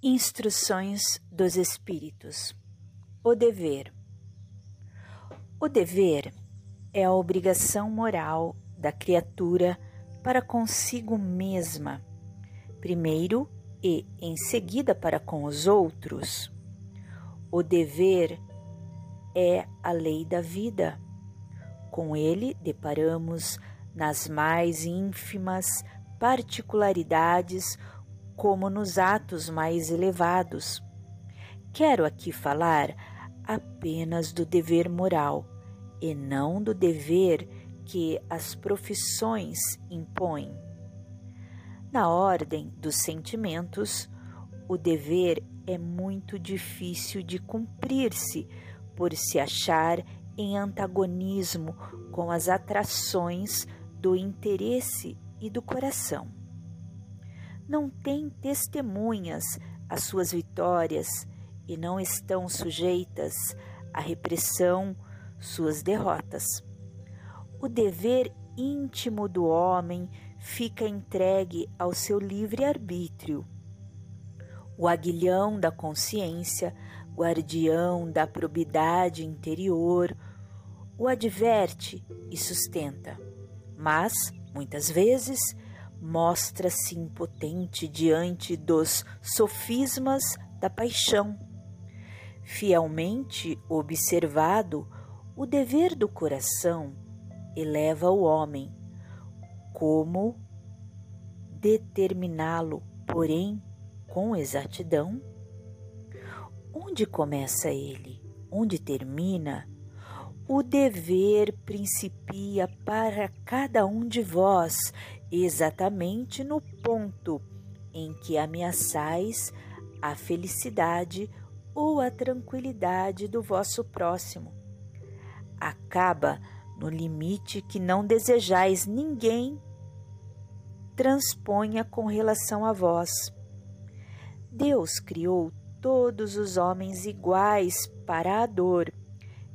Instruções dos Espíritos. O dever. O dever é a obrigação moral da criatura para consigo mesma, primeiro e em seguida para com os outros. O dever é a lei da vida. Com ele deparamos nas mais ínfimas particularidades como nos atos mais elevados. Quero aqui falar apenas do dever moral e não do dever que as profissões impõem. Na ordem dos sentimentos, o dever é muito difícil de cumprir-se por se achar em antagonismo com as atrações do interesse e do coração não têm testemunhas às suas vitórias e não estão sujeitas à repressão suas derrotas. O dever íntimo do homem fica entregue ao seu livre-arbítrio. O aguilhão da consciência, guardião da probidade interior, o adverte e sustenta, mas, muitas vezes, mostra-se impotente diante dos sofismas da paixão. Fielmente observado, o dever do coração eleva o homem. Como determiná-lo, porém, com exatidão? Onde começa ele? Onde termina? O dever principia para cada um de vós exatamente no ponto em que ameaçais a felicidade ou a tranquilidade do vosso próximo. Acaba no limite que não desejais ninguém transponha com relação a vós. Deus criou todos os homens iguais para a dor,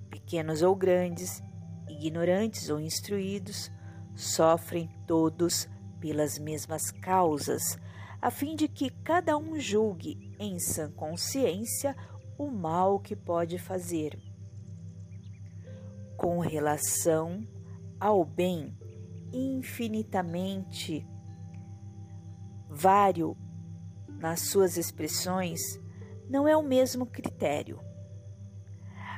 pequenos ou grandes, ignorantes ou instruídos, sofrem todos pelas mesmas causas, a fim de que cada um julgue em sã consciência o mal que pode fazer. Com relação ao bem infinitamente vário nas suas expressões, não é o mesmo critério.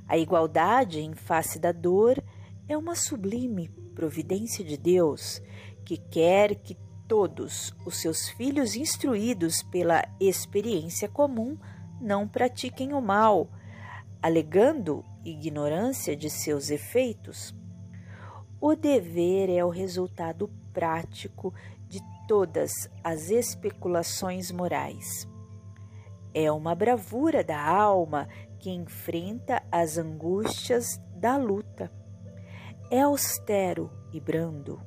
A igualdade em face da dor é uma sublime providência de Deus que quer que todos os seus filhos instruídos pela experiência comum não pratiquem o mal, alegando ignorância de seus efeitos. O dever é o resultado prático de todas as especulações morais. É uma bravura da alma que enfrenta as angústias da luta é austero e brando,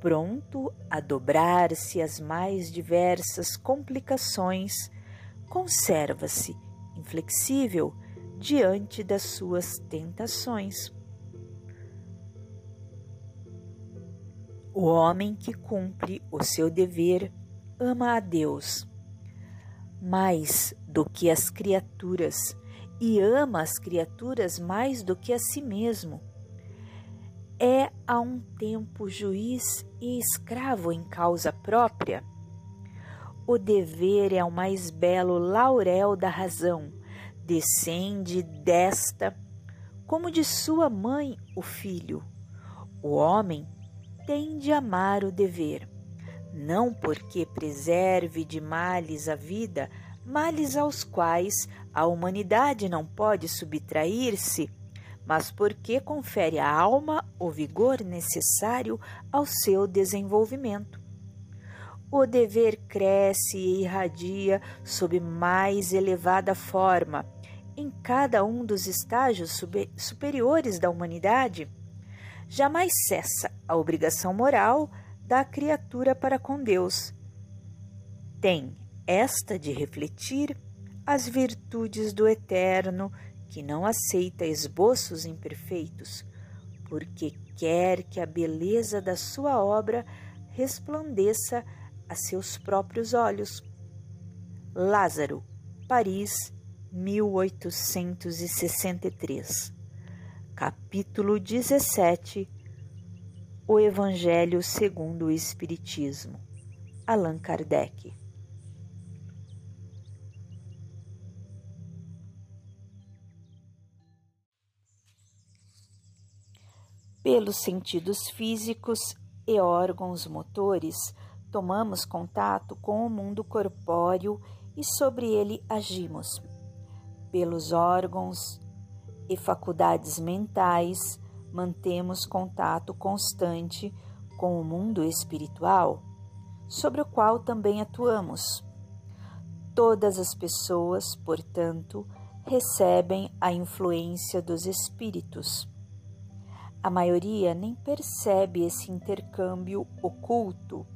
pronto a dobrar-se às mais diversas complicações, conserva-se inflexível diante das suas tentações. O homem que cumpre o seu dever ama a Deus mais do que as criaturas e ama as criaturas mais do que a si mesmo é a um tempo juiz e escravo em causa própria? O dever é o mais belo laurel da razão, descende desta, como de sua mãe o filho. O homem tem de amar o dever, não porque preserve de males a vida, males aos quais a humanidade não pode subtrair-se mas porque confere à alma o vigor necessário ao seu desenvolvimento. O dever cresce e irradia sob mais elevada forma em cada um dos estágios superiores da humanidade. Jamais cessa a obrigação moral da criatura para com Deus. Tem esta de refletir as virtudes do Eterno que não aceita esboços imperfeitos, porque quer que a beleza da sua obra resplandeça a seus próprios olhos. Lázaro, Paris, 1863. Capítulo 17 O Evangelho segundo o Espiritismo. Allan Kardec. Pelos sentidos físicos e órgãos motores, tomamos contato com o mundo corpóreo e sobre ele agimos. Pelos órgãos e faculdades mentais, mantemos contato constante com o mundo espiritual, sobre o qual também atuamos. Todas as pessoas, portanto, recebem a influência dos espíritos a maioria nem percebe esse intercâmbio oculto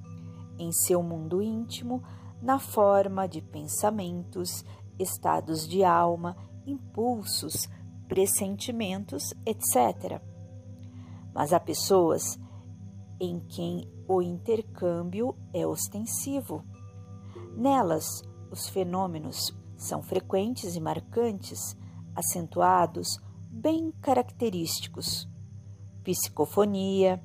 em seu mundo íntimo na forma de pensamentos, estados de alma, impulsos, pressentimentos, etc. Mas há pessoas em quem o intercâmbio é ostensivo. Nelas, os fenômenos são frequentes e marcantes, acentuados, bem característicos psicofonia,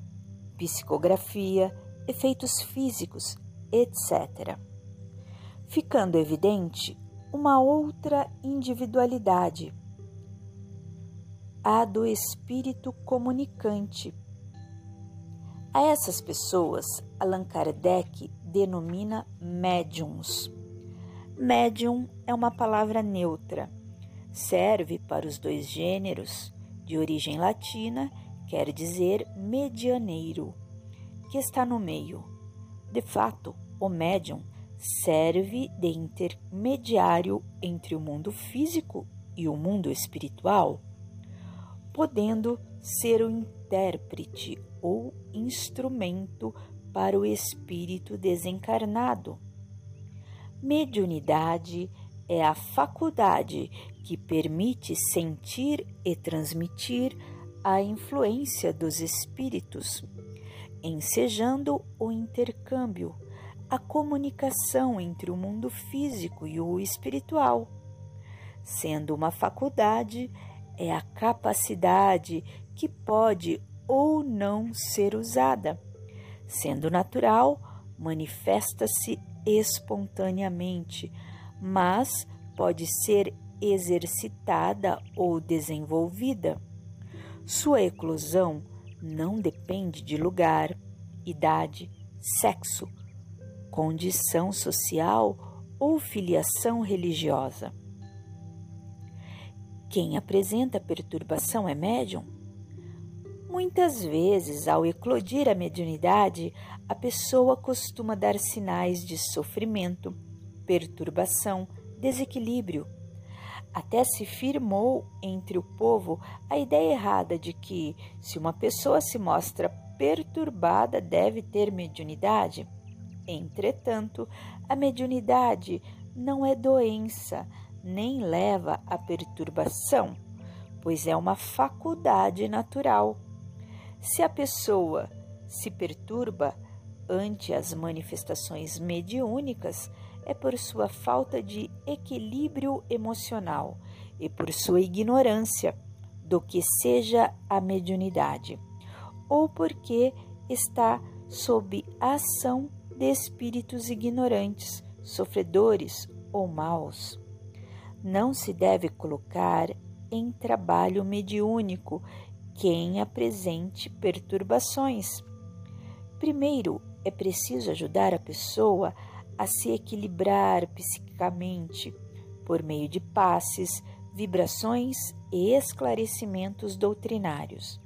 psicografia, efeitos físicos, etc. Ficando evidente uma outra individualidade, a do espírito comunicante. A essas pessoas, Allan Kardec denomina médiums. Médium é uma palavra neutra, serve para os dois gêneros, de origem latina quer dizer medianeiro, que está no meio. De fato, o médium serve de intermediário entre o mundo físico e o mundo espiritual, podendo ser o intérprete ou instrumento para o espírito desencarnado. Mediunidade é a faculdade que permite sentir e transmitir a influência dos espíritos, ensejando o intercâmbio, a comunicação entre o mundo físico e o espiritual. Sendo uma faculdade, é a capacidade que pode ou não ser usada. Sendo natural, manifesta-se espontaneamente, mas pode ser exercitada ou desenvolvida. Sua eclosão não depende de lugar, idade, sexo, condição social ou filiação religiosa. Quem apresenta perturbação é médium? Muitas vezes, ao eclodir a mediunidade, a pessoa costuma dar sinais de sofrimento, perturbação, desequilíbrio, até se firmou entre o povo a ideia errada de que, se uma pessoa se mostra perturbada, deve ter mediunidade. Entretanto, a mediunidade não é doença, nem leva à perturbação, pois é uma faculdade natural. Se a pessoa se perturba ante as manifestações mediúnicas, é por sua falta de equilíbrio emocional e por sua ignorância do que seja a mediunidade, ou porque está sob a ação de espíritos ignorantes, sofredores ou maus. Não se deve colocar em trabalho mediúnico quem apresente perturbações. Primeiro, é preciso ajudar a pessoa a se equilibrar psiquicamente por meio de passes, vibrações e esclarecimentos doutrinários.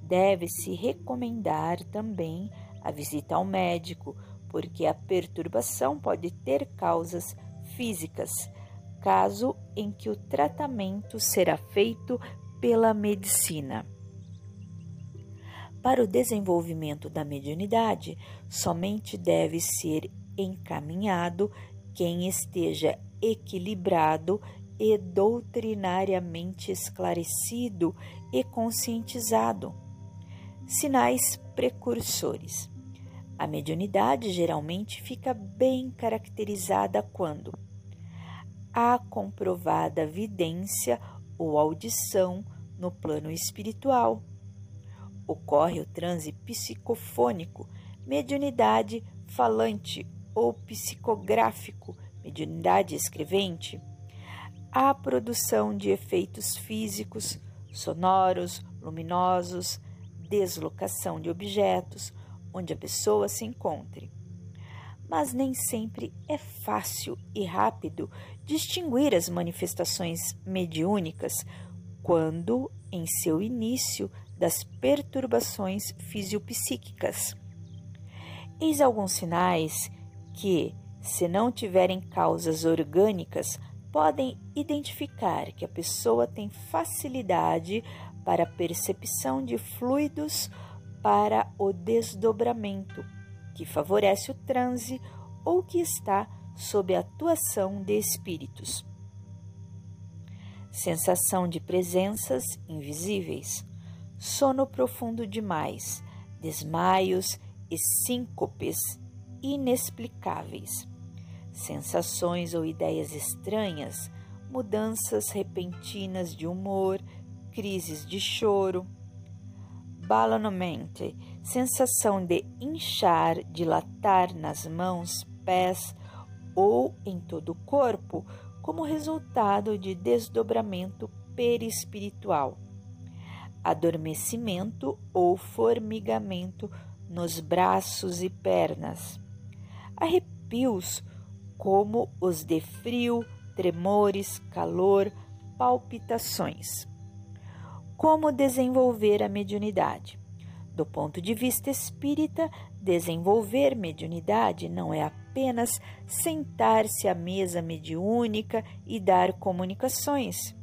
Deve-se recomendar também a visita ao médico, porque a perturbação pode ter causas físicas, caso em que o tratamento será feito pela medicina. Para o desenvolvimento da mediunidade, somente deve ser encaminhado quem esteja equilibrado e doutrinariamente esclarecido e conscientizado. Sinais precursores. A mediunidade geralmente fica bem caracterizada quando a comprovada vidência ou audição no plano espiritual. Ocorre o transe psicofônico, mediunidade falante ou psicográfico, mediunidade escrevente. A produção de efeitos físicos, sonoros, luminosos, deslocação de objetos onde a pessoa se encontre. Mas nem sempre é fácil e rápido distinguir as manifestações mediúnicas quando em seu início das perturbações fisiopsíquicas. Eis alguns sinais que, se não tiverem causas orgânicas, podem identificar que a pessoa tem facilidade para a percepção de fluidos para o desdobramento, que favorece o transe ou que está sob a atuação de espíritos. Sensação de presenças invisíveis, sono profundo demais, desmaios e síncopes inexplicáveis, sensações ou ideias estranhas, mudanças repentinas de humor, crises de choro. Bala no mente, sensação de inchar, dilatar nas mãos, pés ou em todo o corpo, como resultado de desdobramento perispiritual. Adormecimento ou formigamento nos braços e pernas. Arrepios como os de frio, tremores, calor, palpitações. Como desenvolver a mediunidade? Do ponto de vista espírita, desenvolver mediunidade não é apenas sentar-se à mesa mediúnica e dar comunicações.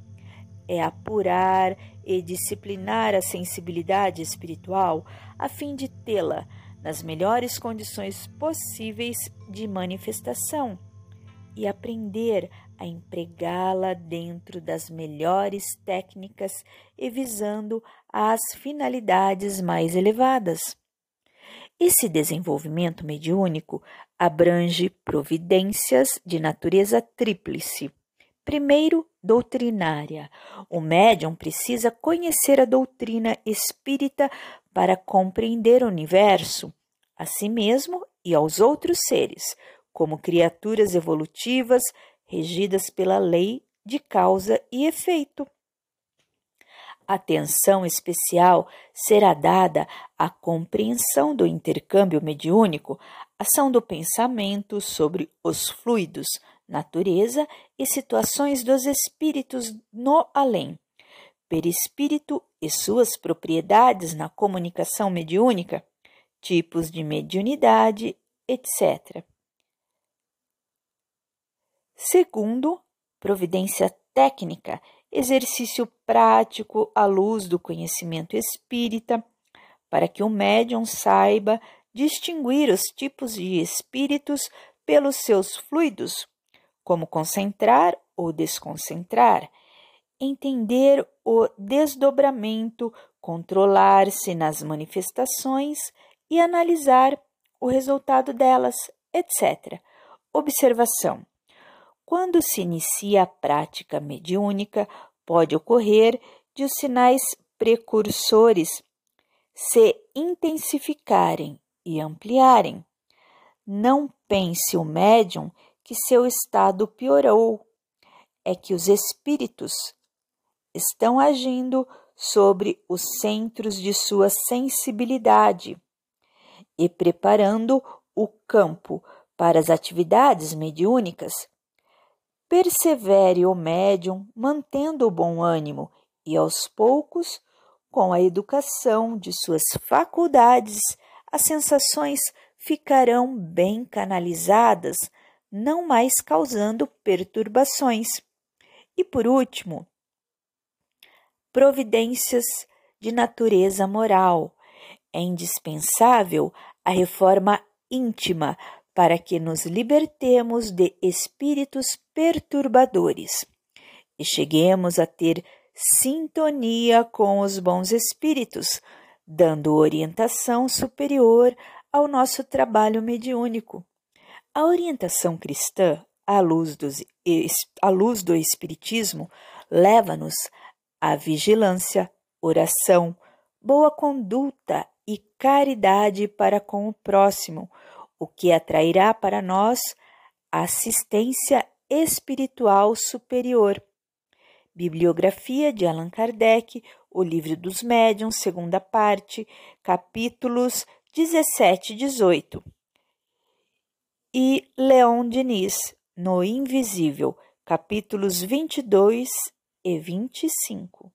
É apurar e disciplinar a sensibilidade espiritual a fim de tê-la nas melhores condições possíveis de manifestação e aprender a empregá-la dentro das melhores técnicas e visando as finalidades mais elevadas. Esse desenvolvimento mediúnico abrange providências de natureza tríplice. Primeiro, doutrinária. O médium precisa conhecer a doutrina espírita para compreender o universo, a si mesmo e aos outros seres, como criaturas evolutivas regidas pela lei de causa e efeito. Atenção especial será dada à compreensão do intercâmbio mediúnico, ação do pensamento sobre os fluidos, natureza e situações dos espíritos no além, perispírito e suas propriedades na comunicação mediúnica, tipos de mediunidade, etc. Segundo, providência técnica, exercício prático à luz do conhecimento espírita, para que o médium saiba distinguir os tipos de espíritos pelos seus fluidos, como concentrar ou desconcentrar, entender o desdobramento, controlar-se nas manifestações e analisar o resultado delas, etc. Observação: quando se inicia a prática mediúnica, pode ocorrer de os sinais precursores se intensificarem e ampliarem. Não pense o médium que seu estado piorou, é que os espíritos estão agindo sobre os centros de sua sensibilidade e preparando o campo para as atividades mediúnicas persevere o médium mantendo o bom ânimo e aos poucos, com a educação de suas faculdades, as sensações ficarão bem canalizadas, não mais causando perturbações. E por último, providências de natureza moral. É indispensável a reforma íntima para que nos libertemos de espíritos perturbadores e cheguemos a ter sintonia com os bons espíritos, dando orientação superior ao nosso trabalho mediúnico. A orientação cristã à luz, dos, à luz do Espiritismo, leva-nos à vigilância, oração, boa conduta e caridade para com o próximo, o que atrairá para nós assistência espiritual superior. Bibliografia de Allan Kardec, O Livro dos Médiuns, segunda parte, capítulos 17 e 18. E Leon Diniz, No Invisível, capítulos 22 e 25.